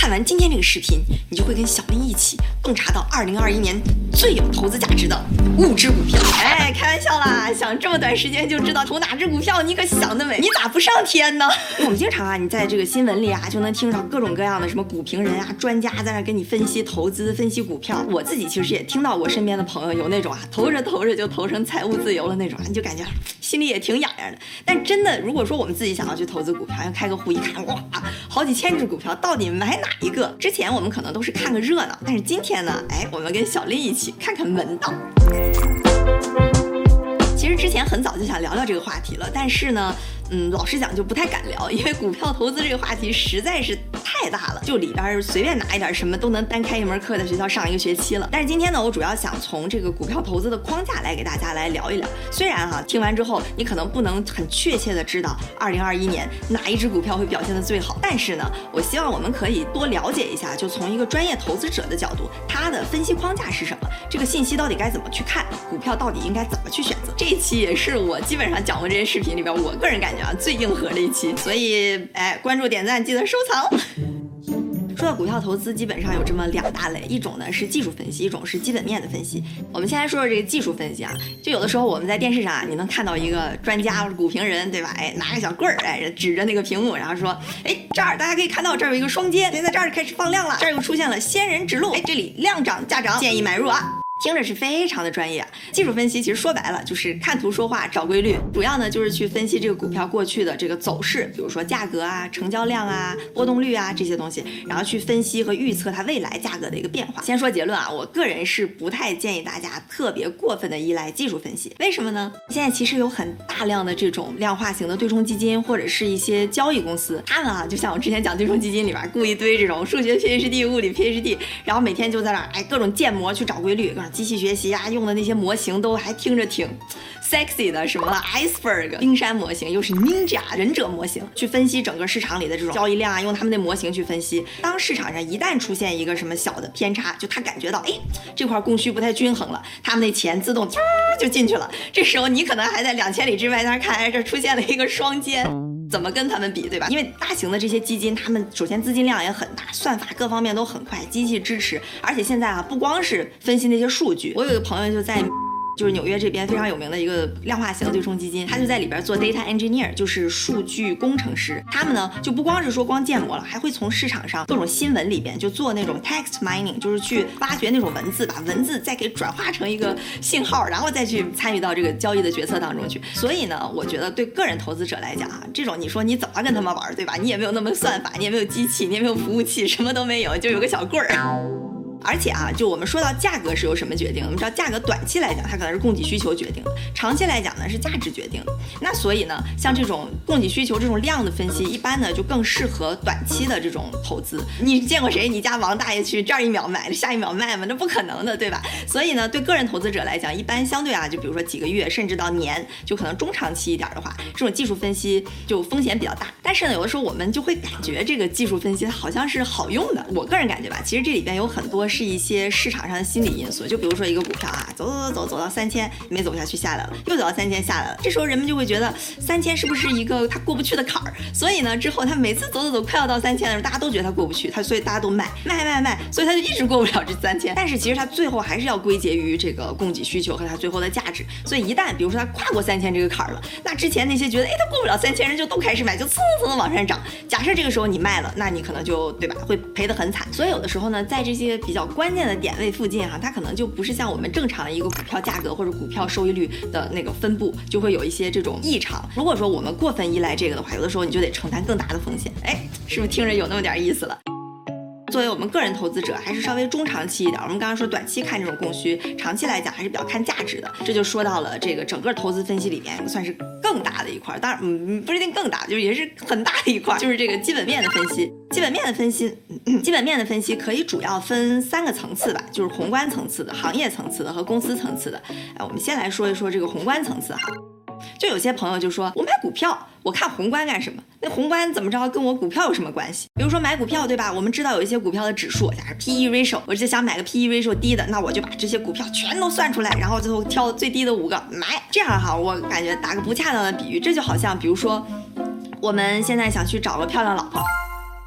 看完今天这个视频，你就会跟小林一起洞察到二零二一年最有投资价值的五只股票。哎，开玩笑啦！想这么短时间就知道投哪只股票，你可想得美！你咋不上天呢？我们经常啊，你在这个新闻里啊，就能听到各种各样的什么股评人啊、专家在那跟你分析投资、分析股票。我自己其实也听到我身边的朋友有那种啊，投着投着就投成财务自由了那种，你就感觉 心里也挺痒痒的。但真的，如果说我们自己想要去投资股票，要开个户一看，哇，好几千只股票，到底买哪？一个之前我们可能都是看个热闹，但是今天呢，哎，我们跟小丽一起看看门道。其实之前很早就想聊聊这个话题了，但是呢。嗯，老实讲就不太敢聊，因为股票投资这个话题实在是太大了，就里边随便拿一点什么都能单开一门课在学校上一个学期了。但是今天呢，我主要想从这个股票投资的框架来给大家来聊一聊。虽然哈，听完之后你可能不能很确切的知道二零二一年哪一只股票会表现的最好，但是呢，我希望我们可以多了解一下，就从一个专业投资者的角度，他的分析框架是什么，这个信息到底该怎么去看，股票到底应该怎么去选择。这一期也是我基本上讲过这些视频里边，我个人感觉。啊，最硬核的一期，所以哎，关注点赞记得收藏。说到股票投资，基本上有这么两大类，一种呢是技术分析，一种是基本面的分析。我们先来说说这个技术分析啊，就有的时候我们在电视上啊，你能看到一个专家或者股评人，对吧？哎，拿个小棍儿，哎，指着那个屏幕，然后说，哎，这儿大家可以看到，这儿有一个双肩，现在这儿开始放量了，这儿又出现了仙人指路，哎，这里量涨价涨，建议买入啊。听着是非常的专业，技术分析其实说白了就是看图说话找规律，主要呢就是去分析这个股票过去的这个走势，比如说价格啊、成交量啊、波动率啊这些东西，然后去分析和预测它未来价格的一个变化。先说结论啊，我个人是不太建议大家特别过分的依赖技术分析，为什么呢？现在其实有很大量的这种量化型的对冲基金或者是一些交易公司，他们啊就像我之前讲对冲基金里边雇一堆这种数学 PhD、物理 PhD，然后每天就在那哎各种建模去找规律。各种机器学习啊，用的那些模型都还听着挺 sexy 的，什么 iceberg 冰山模型，又是 ninja 忍者模型，去分析整个市场里的这种交易量啊，用他们的模型去分析。当市场上一旦出现一个什么小的偏差，就他感觉到，哎，这块供需不太均衡了，他们那钱自动就进去了。这时候你可能还在两千里之外在那看，哎，这出现了一个双肩，怎么跟他们比，对吧？因为大型的这些基金，他们首先资金量也很大，算法各方面都很快，机器支持，而且现在啊，不光是分析那些数。据，我有一个朋友就在。就是纽约这边非常有名的一个量化型对冲基金，他就在里边做 data engineer，就是数据工程师。他们呢就不光是说光建模了，还会从市场上各种新闻里边就做那种 text mining，就是去挖掘那种文字，把文字再给转化成一个信号，然后再去参与到这个交易的决策当中去。所以呢，我觉得对个人投资者来讲啊，这种你说你怎么跟他们玩，对吧？你也没有那么算法，你也没有机器，你也没有服务器，什么都没有，就有个小棍儿。而且啊，就我们说到价格是由什么决定？我们知道价格短期来讲，它可能是供给需求决定的；长期来讲呢，是价值决定的。那所以呢，像这种供给需求这种量的分析，一般呢就更适合短期的这种投资。你见过谁？你家王大爷去这儿一秒买，下一秒卖吗？那不可能的，对吧？所以呢，对个人投资者来讲，一般相对啊，就比如说几个月，甚至到年，就可能中长期一点的话，这种技术分析就风险比较大。但是呢，有的时候我们就会感觉这个技术分析好像是好用的。我个人感觉吧，其实这里边有很多。是一些市场上的心理因素，就比如说一个股票啊，走走走走走到三千没走下去下来了，又走到三千下来了，这时候人们就会觉得三千是不是一个他过不去的坎儿？所以呢，之后他每次走走走快要到三千的时候，大家都觉得他过不去，他所以大家都卖卖卖卖，所以他就一直过不了这三千。但是其实他最后还是要归结于这个供给需求和他最后的价值。所以一旦比如说他跨过三千这个坎儿了，那之前那些觉得哎他过不了三千人就都开始买，就蹭蹭的往上涨。假设这个时候你卖了，那你可能就对吧会赔得很惨。所以有的时候呢，在这些比较关键的点位附近哈，它可能就不是像我们正常的一个股票价格或者股票收益率的那个分布，就会有一些这种异常。如果说我们过分依赖这个的话，有的时候你就得承担更大的风险。哎，是不是听着有那么点意思了？作为我们个人投资者，还是稍微中长期一点。我们刚刚说短期看这种供需，长期来讲还是比较看价值的。这就说到了这个整个投资分析里面算是更大的一块，当然嗯不一定更大，就是也是很大的一块，就是这个基本面的分析。基本面的分析，基本面的分析可以主要分三个层次吧，就是宏观层次的、行业层次的和公司层次的。哎，我们先来说一说这个宏观层次哈。就有些朋友就说，我买股票，我看宏观干什么？那宏观怎么着，跟我股票有什么关系？比如说买股票，对吧？我们知道有一些股票的指数，假如 P E ratio，我就想买个 P E ratio 低的，那我就把这些股票全都算出来，然后最后挑最低的五个买。这样哈，我感觉打个不恰当的比喻，这就好像，比如说，我们现在想去找个漂亮老婆。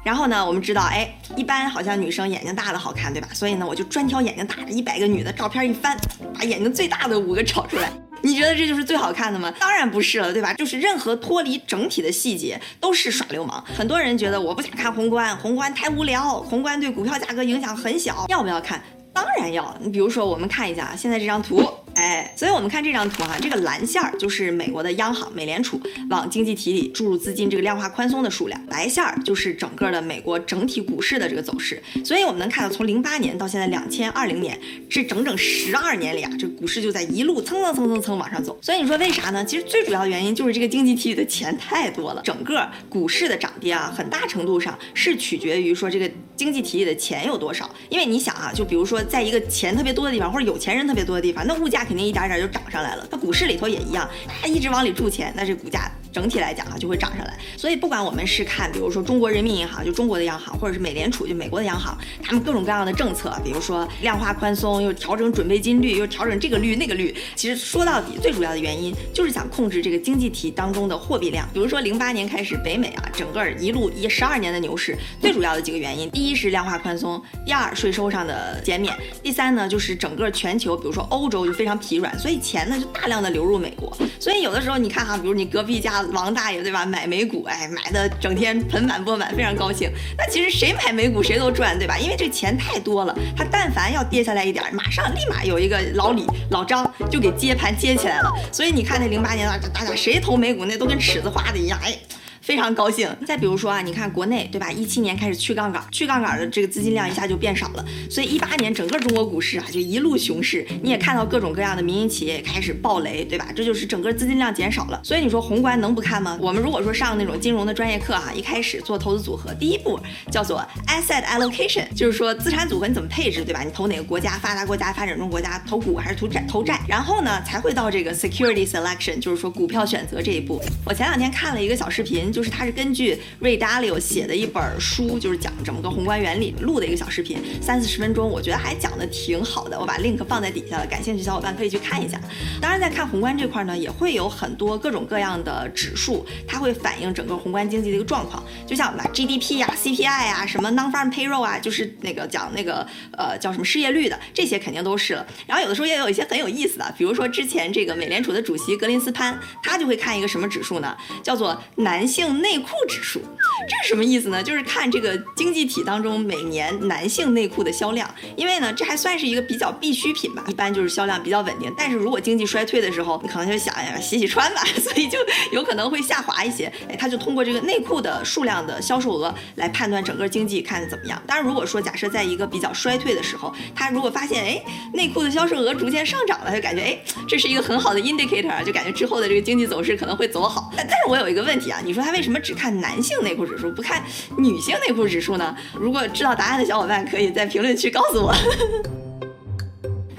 然后呢，我们知道，哎，一般好像女生眼睛大的好看，对吧？所以呢，我就专挑眼睛大的，一百个女的照片一翻，把眼睛最大的五个找出来。你觉得这就是最好看的吗？当然不是了，对吧？就是任何脱离整体的细节都是耍流氓。很多人觉得我不想看宏观，宏观太无聊，宏观对股票价格影响很小，要不要看？当然要。你比如说，我们看一下啊现在这张图。哎，所以我们看这张图哈，这个蓝线儿就是美国的央行美联储往经济体里注入资金这个量化宽松的数量，白线儿就是整个的美国整体股市的这个走势。所以我们能看到，从零八年到现在两千二零年，这整整十二年里啊，这股市就在一路蹭蹭蹭蹭蹭往上走。所以你说为啥呢？其实最主要的原因就是这个经济体里的钱太多了，整个股市的涨跌啊，很大程度上是取决于说这个经济体里的钱有多少。因为你想啊，就比如说在一个钱特别多的地方，或者有钱人特别多的地方，那物价。肯定一点点就涨上来了，那股市里头也一样，它一直往里注钱，那这股价。整体来讲啊，就会涨上来。所以不管我们是看，比如说中国人民银行，就中国的央行，或者是美联储，就美国的央行，他们各种各样的政策，比如说量化宽松，又调整准备金率，又调整这个率那个率。其实说到底，最主要的原因就是想控制这个经济体当中的货币量。比如说零八年开始，北美啊，整个一路一十二年的牛市，最主要的几个原因，第一是量化宽松，第二税收上的减免，第三呢就是整个全球，比如说欧洲就非常疲软，所以钱呢就大量的流入美国。所以有的时候你看哈，比如你隔壁家。王大爷对吧？买美股，哎，买的整天盆满钵满，非常高兴。那其实谁买美股谁都赚，对吧？因为这钱太多了，他但凡要跌下来一点，马上立马有一个老李、老张就给接盘接起来了。所以你看那零八年啊，大家谁投美股那都跟尺子画的一样，哎。非常高兴。再比如说啊，你看国内对吧？一七年开始去杠杆，去杠杆的这个资金量一下就变少了，所以一八年整个中国股市啊就一路熊市。你也看到各种各样的民营企业开始暴雷，对吧？这就是整个资金量减少了。所以你说宏观能不看吗？我们如果说上那种金融的专业课哈，一开始做投资组合，第一步叫做 asset allocation，就是说资产组合你怎么配置，对吧？你投哪个国家？发达国家、发展中国家？投股还是投债？投债？然后呢才会到这个 security selection，就是说股票选择这一步。我前两天看了一个小视频。就是他是根据瑞达利欧写的一本书，就是讲整个宏观原理录的一个小视频，三四十分钟，我觉得还讲的挺好的。我把 link 放在底下了，感兴趣小伙伴可以去看一下。当然，在看宏观这块呢，也会有很多各种各样的指数，它会反映整个宏观经济的一个状况。就像把 GDP 呀、CPI 呀、什么 non-farm payroll 啊，就是那个讲那个呃叫什么失业率的，这些肯定都是了。然后有的时候也有一些很有意思的，比如说之前这个美联储的主席格林斯潘，他就会看一个什么指数呢？叫做男性。内裤指数，这是什么意思呢？就是看这个经济体当中每年男性内裤的销量，因为呢，这还算是一个比较必需品吧，一般就是销量比较稳定。但是如果经济衰退的时候，你可能就想呀，洗洗穿吧，所以就有可能会下滑一些。哎，他就通过这个内裤的数量的销售额来判断整个经济看怎么样。当然，如果说假设在一个比较衰退的时候，他如果发现哎内裤的销售额逐渐上涨了，就感觉哎这是一个很好的 indicator，就感觉之后的这个经济走势可能会走好。但是我有一个问题啊，你说他为什么只看男性内裤指数，不看女性内裤指数呢？如果知道答案的小伙伴，可以在评论区告诉我。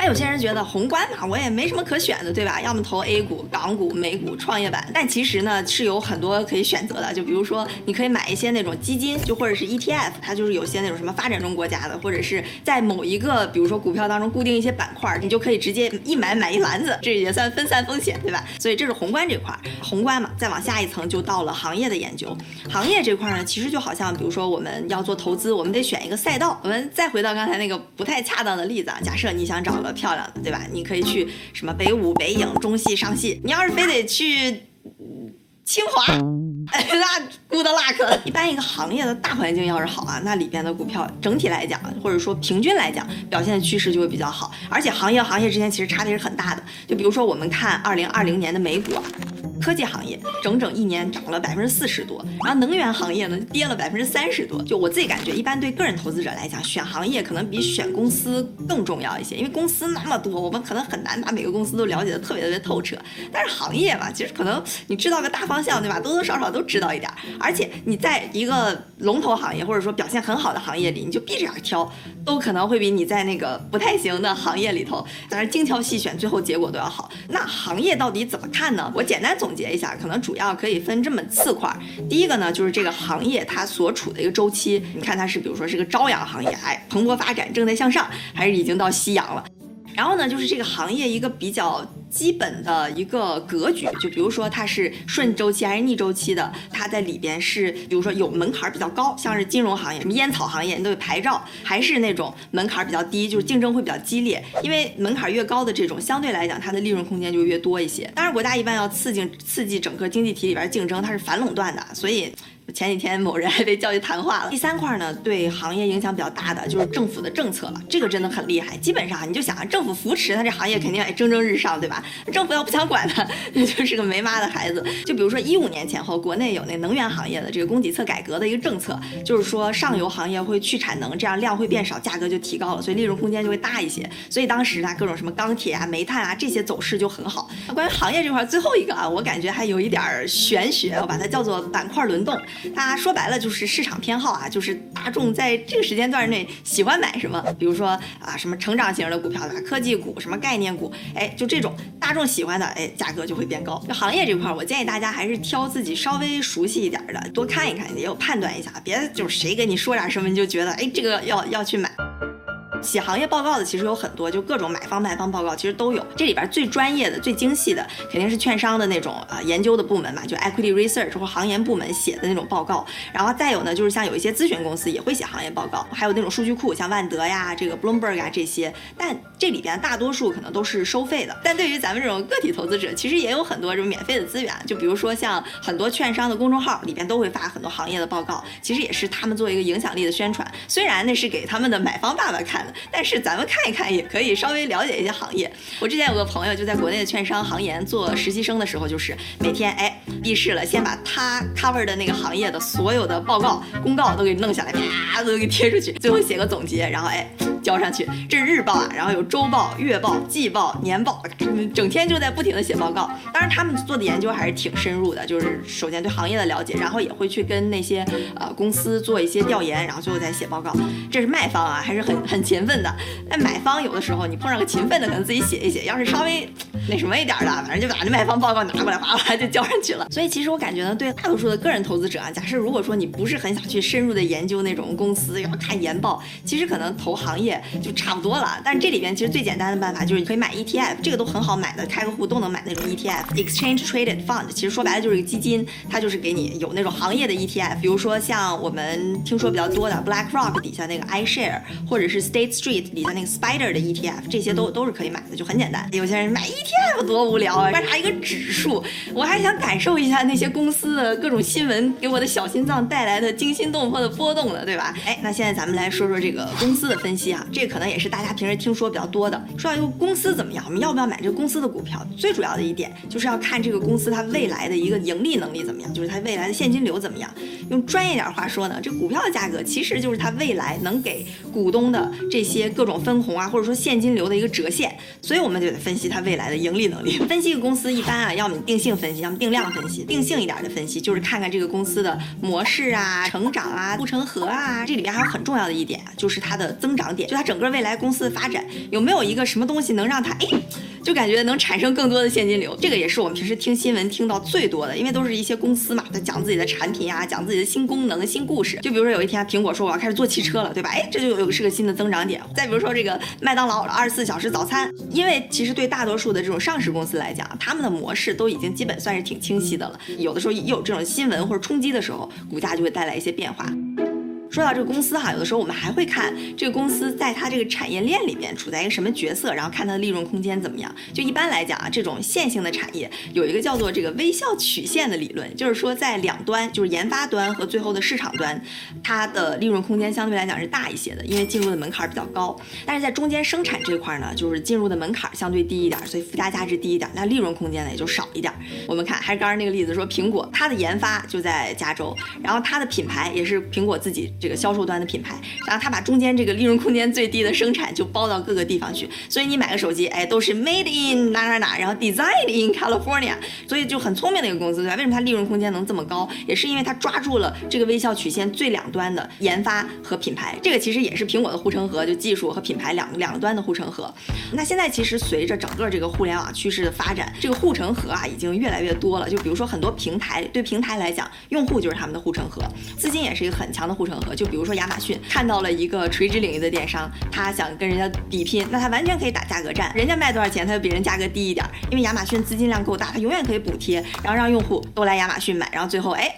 有些人觉得宏观嘛，我也没什么可选的，对吧？要么投 A 股、港股、美股、创业板。但其实呢，是有很多可以选择的。就比如说，你可以买一些那种基金，就或者是 ETF，它就是有些那种什么发展中国家的，或者是在某一个，比如说股票当中固定一些板块，你就可以直接一买买一篮子，这也算分散风险，对吧？所以这是宏观这块。宏观嘛，再往下一层就到了行业的研究。行业这块呢，其实就好像比如说我们要做投资，我们得选一个赛道。我们再回到刚才那个不太恰当的例子啊，假设你想找个。漂亮的，对吧？你可以去什么北舞、北影、中戏、上戏。你要是非得去清华，那 good luck。一般一个行业的大环境要是好啊，那里边的股票整体来讲，或者说平均来讲，表现的趋势就会比较好。而且行业行业之间其实差别是很大的。就比如说我们看二零二零年的美股啊。科技行业整整一年涨了百分之四十多，然后能源行业呢跌了百分之三十多。就我自己感觉，一般对个人投资者来讲，选行业可能比选公司更重要一些，因为公司那么多，我们可能很难把每个公司都了解的特别特别透彻。但是行业嘛，其实可能你知道个大方向，对吧？多多少少都知道一点。而且你在一个龙头行业或者说表现很好的行业里，你就闭着眼挑，都可能会比你在那个不太行的行业里头，在那精挑细选，最后结果都要好。那行业到底怎么看呢？我简单总。结一下，可能主要可以分这么四块。第一个呢，就是这个行业它所处的一个周期，你看它是，比如说是个朝阳行业，哎，蓬勃发展，正在向上，还是已经到夕阳了。然后呢，就是这个行业一个比较基本的一个格局，就比如说它是顺周期还是逆周期的，它在里边是，比如说有门槛比较高，像是金融行业、什么烟草行业，你都有牌照，还是那种门槛比较低，就是竞争会比较激烈，因为门槛越高的这种，相对来讲它的利润空间就越多一些。当然，国家一般要刺激刺激整个经济体里边竞争，它是反垄断的，所以。前几天某人还被叫去谈话了。第三块呢，对行业影响比较大的就是政府的政策了，这个真的很厉害。基本上你就想啊，政府扶持，那这行业肯定也蒸蒸日上，对吧？政府要不想管它，那 就是个没妈的孩子。就比如说一五年前后，国内有那能源行业的这个供给侧改革的一个政策，就是说上游行业会去产能，这样量会变少，价格就提高了，所以利润空间就会大一些。所以当时呢，各种什么钢铁啊、煤炭啊这些走势就很好。关于行业这块，最后一个啊，我感觉还有一点玄学，我把它叫做板块轮动。大家说白了就是市场偏好啊，就是大众在这个时间段内喜欢买什么，比如说啊什么成长型的股票对吧？科技股、什么概念股，哎，就这种大众喜欢的，哎，价格就会变高。就行业这块，我建议大家还是挑自己稍微熟悉一点的，多看一看，也有判断一下，别就是谁跟你说点什么你就觉得哎这个要要去买。写行业报告的其实有很多，就各种买方卖方报告其实都有。这里边最专业的、最精细的肯定是券商的那种呃研究的部门嘛，就 equity research 或行业部门写的那种报告。然后再有呢，就是像有一些咨询公司也会写行业报告，还有那种数据库，像万德呀、这个 Bloomberg 啊这些。但这里边大多数可能都是收费的。但对于咱们这种个体投资者，其实也有很多这种免费的资源。就比如说像很多券商的公众号里边都会发很多行业的报告，其实也是他们做一个影响力的宣传。虽然那是给他们的买方爸爸看的。但是咱们看一看也可以稍微了解一些行业。我之前有个朋友就在国内的券商行研做实习生的时候，就是每天哎闭市了，先把他 cover 的那个行业的所有的报告公告都给弄下来，啪都给贴出去，最后写个总结，然后哎。交上去，这是日报啊，然后有周报、月报、季报、年报，整天就在不停的写报告。当然，他们做的研究还是挺深入的，就是首先对行业的了解，然后也会去跟那些呃公司做一些调研，然后最后再写报告。这是卖方啊，还是很很勤奋的。那买方有的时候你碰上个勤奋的，可能自己写一写；要是稍微那什么一点的，反正就把那卖方报告拿过来，哗哗就交上去了。所以其实我感觉呢，对大多数的个人投资者啊，假设如果说你不是很想去深入的研究那种公司，要看研报，其实可能投行业。就差不多了，但是这里边其实最简单的办法就是你可以买 ETF，这个都很好买的，开个户都能买那种 ETF，Exchange Traded Fund，其实说白了就是一个基金，它就是给你有那种行业的 ETF，比如说像我们听说比较多的 BlackRock 底下那个 iShare，或者是 State Street 底下那个 Spider 的 ETF，这些都都是可以买的，就很简单。有些人买 ETF 多无聊啊，观察一个指数，我还想感受一下那些公司的各种新闻给我的小心脏带来的惊心动魄的波动的，对吧？哎，那现在咱们来说说这个公司的分析啊，这可能。也是大家平时听说比较多的。说到一个公司怎么样，我们要不要买这个公司的股票？最主要的一点就是要看这个公司它未来的一个盈利能力怎么样，就是它未来的现金流怎么样。用专业点话说呢，这股票的价格其实就是它未来能给股东的这些各种分红啊，或者说现金流的一个折现。所以我们就得分析它未来的盈利能力。分析一个公司，一般啊，要么定性分析，要么定量分析。定性一点的分析就是看看这个公司的模式啊、成长啊、护城河啊。这里边还有很重要的一点啊，就是它的增长点，它整个。未来公司的发展有没有一个什么东西能让它哎，就感觉能产生更多的现金流？这个也是我们平时听新闻听到最多的，因为都是一些公司嘛，在讲自己的产品啊，讲自己的新功能、新故事。就比如说有一天苹果说我要开始做汽车了，对吧？哎，这就有是个新的增长点。再比如说这个麦当劳二十四小时早餐，因为其实对大多数的这种上市公司来讲，他们的模式都已经基本算是挺清晰的了。有的时候一有这种新闻或者冲击的时候，股价就会带来一些变化。说到这个公司哈，有的时候我们还会看这个公司在它这个产业链里面处在一个什么角色，然后看它的利润空间怎么样。就一般来讲啊，这种线性的产业有一个叫做这个微笑曲线的理论，就是说在两端，就是研发端和最后的市场端，它的利润空间相对来讲是大一些的，因为进入的门槛比较高。但是在中间生产这块呢，就是进入的门槛相对低一点，所以附加价值低一点，那利润空间呢也就少一点。我们看还是刚刚那个例子，说苹果它的研发就在加州，然后它的品牌也是苹果自己。这个销售端的品牌，然后他把中间这个利润空间最低的生产就包到各个地方去，所以你买个手机，哎，都是 made in 哪哪哪，然后 designed in California，所以就很聪明的一个公司，对吧？为什么它利润空间能这么高？也是因为它抓住了这个微笑曲线最两端的研发和品牌，这个其实也是苹果的护城河，就技术和品牌两两端的护城河。那现在其实随着整个这个互联网趋势的发展，这个护城河啊已经越来越多了。就比如说很多平台，对平台来讲，用户就是他们的护城河，资金也是一个很强的护城河。就比如说亚马逊看到了一个垂直领域的电商，他想跟人家比拼，那他完全可以打价格战，人家卖多少钱，他就比人价格低一点，因为亚马逊资金量够大，他永远可以补贴，然后让用户都来亚马逊买，然后最后哎。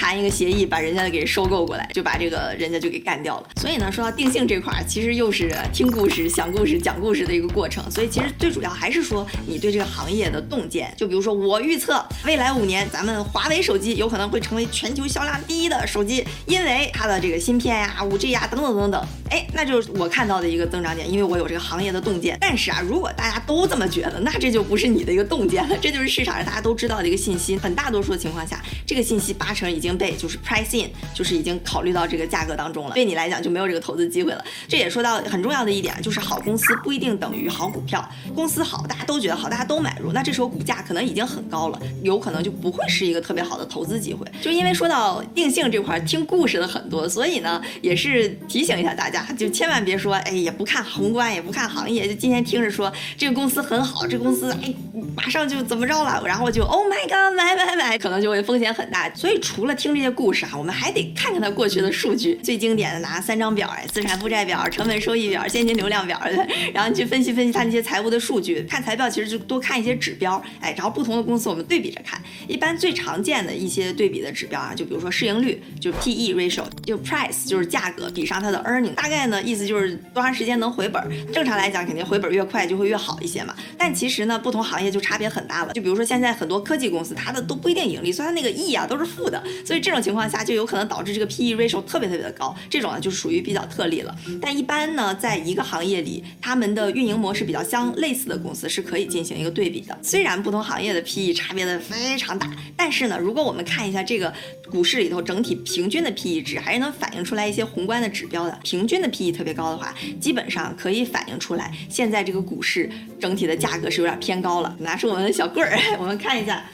谈一个协议，把人家给收购过来，就把这个人家就给干掉了。所以呢，说到定性这块儿，其实又是听故事、想故事、讲故事的一个过程。所以其实最主要还是说你对这个行业的洞见。就比如说，我预测未来五年，咱们华为手机有可能会成为全球销量第一的手机，因为它的这个芯片呀、五 G 呀等等等等。哎，那就是我看到的一个增长点，因为我有这个行业的洞见。但是啊，如果大家都这么觉得，那这就不是你的一个洞见了，这就是市场上大家都知道的一个信息。很大多数的情况下，这个信息八成已经被就是 price。in，就是已经考虑到这个价格当中了，对你来讲就没有这个投资机会了。这也说到很重要的一点，就是好公司不一定等于好股票。公司好，大家都觉得好，大家都买入，那这时候股价可能已经很高了，有可能就不会是一个特别好的投资机会。就因为说到定性这块，听故事的很多，所以呢，也是提醒一下大家，就千万别说，哎，也不看宏观，也不看行业，就今天听着说这个公司很好，这公司哎马上就怎么着了，然后就 Oh my God，买买买，可能就会风险很大。所以除了听这些故事啊。我们还得看看它过去的数据，最经典的拿三张表，哎，资产负债表、成本收益表、现金流量表，然后你去分析分析它那些财务的数据。看财报其实就多看一些指标，哎，然后不同的公司我们对比着看。一般最常见的一些对比的指标啊，就比如说市盈率，就 P E ratio，就 price 就是价格比上它的 earning，大概呢意思就是多长时间能回本。正常来讲，肯定回本越快就会越好一些嘛。但其实呢，不同行业就差别很大了。就比如说现在很多科技公司，它的都不一定盈利，所以它那个 E 啊都是负的。所以这种情况下。就有可能导致这个 P/E ratio 特别特别的高，这种呢就属于比较特例了。但一般呢，在一个行业里，他们的运营模式比较相类似的公司是可以进行一个对比的。虽然不同行业的 P/E 差别的非常大，但是呢，如果我们看一下这个股市里头整体平均的 P/E 值，还是能反映出来一些宏观的指标的。平均的 P/E 特别高的话，基本上可以反映出来现在这个股市整体的价格是有点偏高了。拿出我们的小棍儿，我们看一下。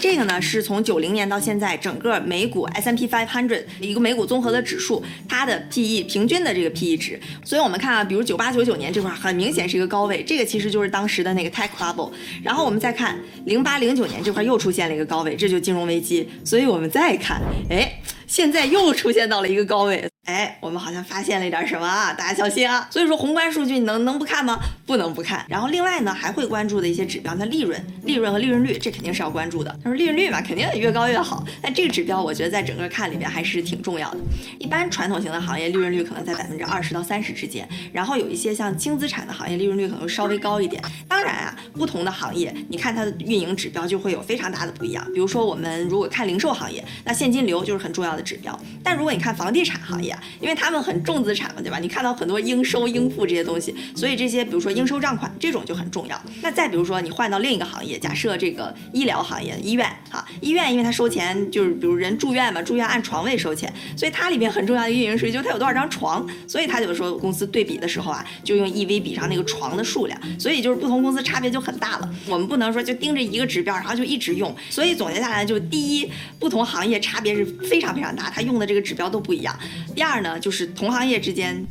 这个呢，是从九零年到现在，整个美股 S M P five hundred 一个美股综合的指数，它的 P E 平均的这个 P E 值。所以我们看啊，比如九八九九年这块很明显是一个高位，这个其实就是当时的那个 tech bubble。然后我们再看零八零九年这块又出现了一个高位，这就金融危机。所以我们再看，哎，现在又出现到了一个高位。哎，我们好像发现了一点什么啊！大家小心啊！所以说宏观数据你能能不看吗？不能不看。然后另外呢，还会关注的一些指标，那利润、利润和利润率，这肯定是要关注的。他说利润率嘛，肯定越高越好。但这个指标，我觉得在整个看里面还是挺重要的。一般传统型的行业利润率可能在百分之二十到三十之间，然后有一些像轻资产的行业利润率可能稍微高一点。当然啊，不同的行业，你看它的运营指标就会有非常大的不一样。比如说我们如果看零售行业，那现金流就是很重要的指标。但如果你看房地产行业，因为他们很重资产嘛，对吧？你看到很多应收应付这些东西，所以这些比如说应收账款这种就很重要。那再比如说你换到另一个行业，假设这个医疗行业，医院啊，医院因为它收钱就是比如人住院嘛，住院按床位收钱，所以它里面很重要的运营数据就是它有多少张床，所以它就说公司对比的时候啊，就用 EV 比上那个床的数量，所以就是不同公司差别就很大了。我们不能说就盯着一个指标，然后就一直用。所以总结下来，就第一，不同行业差别是非常非常大，它用的这个指标都不一样。第二呢，就是同行业之间。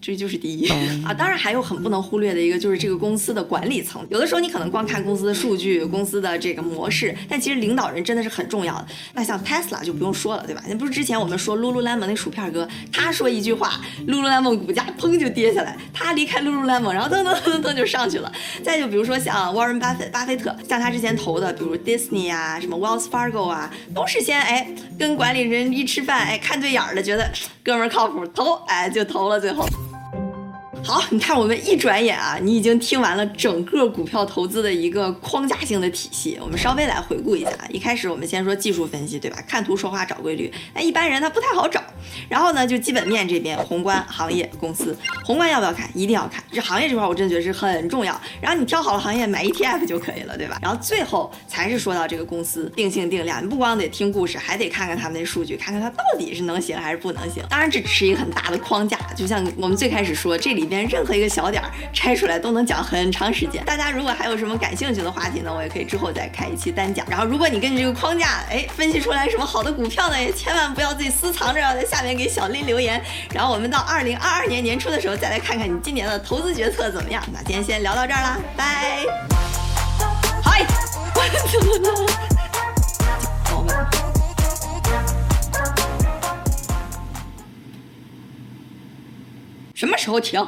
这就是第一 啊，当然还有很不能忽略的一个，就是这个公司的管理层。有的时候你可能光看公司的数据、公司的这个模式，但其实领导人真的是很重要的。那像 Tesla 就不用说了，对吧？那不是之前我们说 Lululemon 那薯片哥，他说一句话，Lululemon 股价砰就跌下来，他离开 Lululemon，然后噔噔噔噔就上去了。再就比如说像 Warren Buffett 巴菲特，像他之前投的，比如 Disney 啊、什么 Wells Fargo 啊，都是先哎跟管理人一吃饭，哎看对眼儿了，觉得哥们儿靠谱，投哎就投了，最后。好，你看我们一转眼啊，你已经听完了整个股票投资的一个框架性的体系。我们稍微来回顾一下，一开始我们先说技术分析，对吧？看图说话找规律，那一般人他不太好找。然后呢，就基本面这边，宏观、行业、公司。宏观要不要看？一定要看。这行业这块我真的觉得是很重要。然后你挑好了行业，买 ETF 就可以了，对吧？然后最后才是说到这个公司定性定量，你不光得听故事，还得看看他们那数据，看看它到底是能行还是不能行。当然这只是一个很大的框架，就像我们最开始说，这里边。任何一个小点儿拆出来都能讲很长时间。大家如果还有什么感兴趣的话题呢，我也可以之后再开一期单讲。然后，如果你根据这个框架，哎，分析出来什么好的股票呢，也千万不要自己私藏着，要在下面给小林留言。然后我们到二零二二年年初的时候再来看看你今年的投资决策怎么样。那今天先聊到这儿啦，拜。嗨，我 怎么了？什么时候停？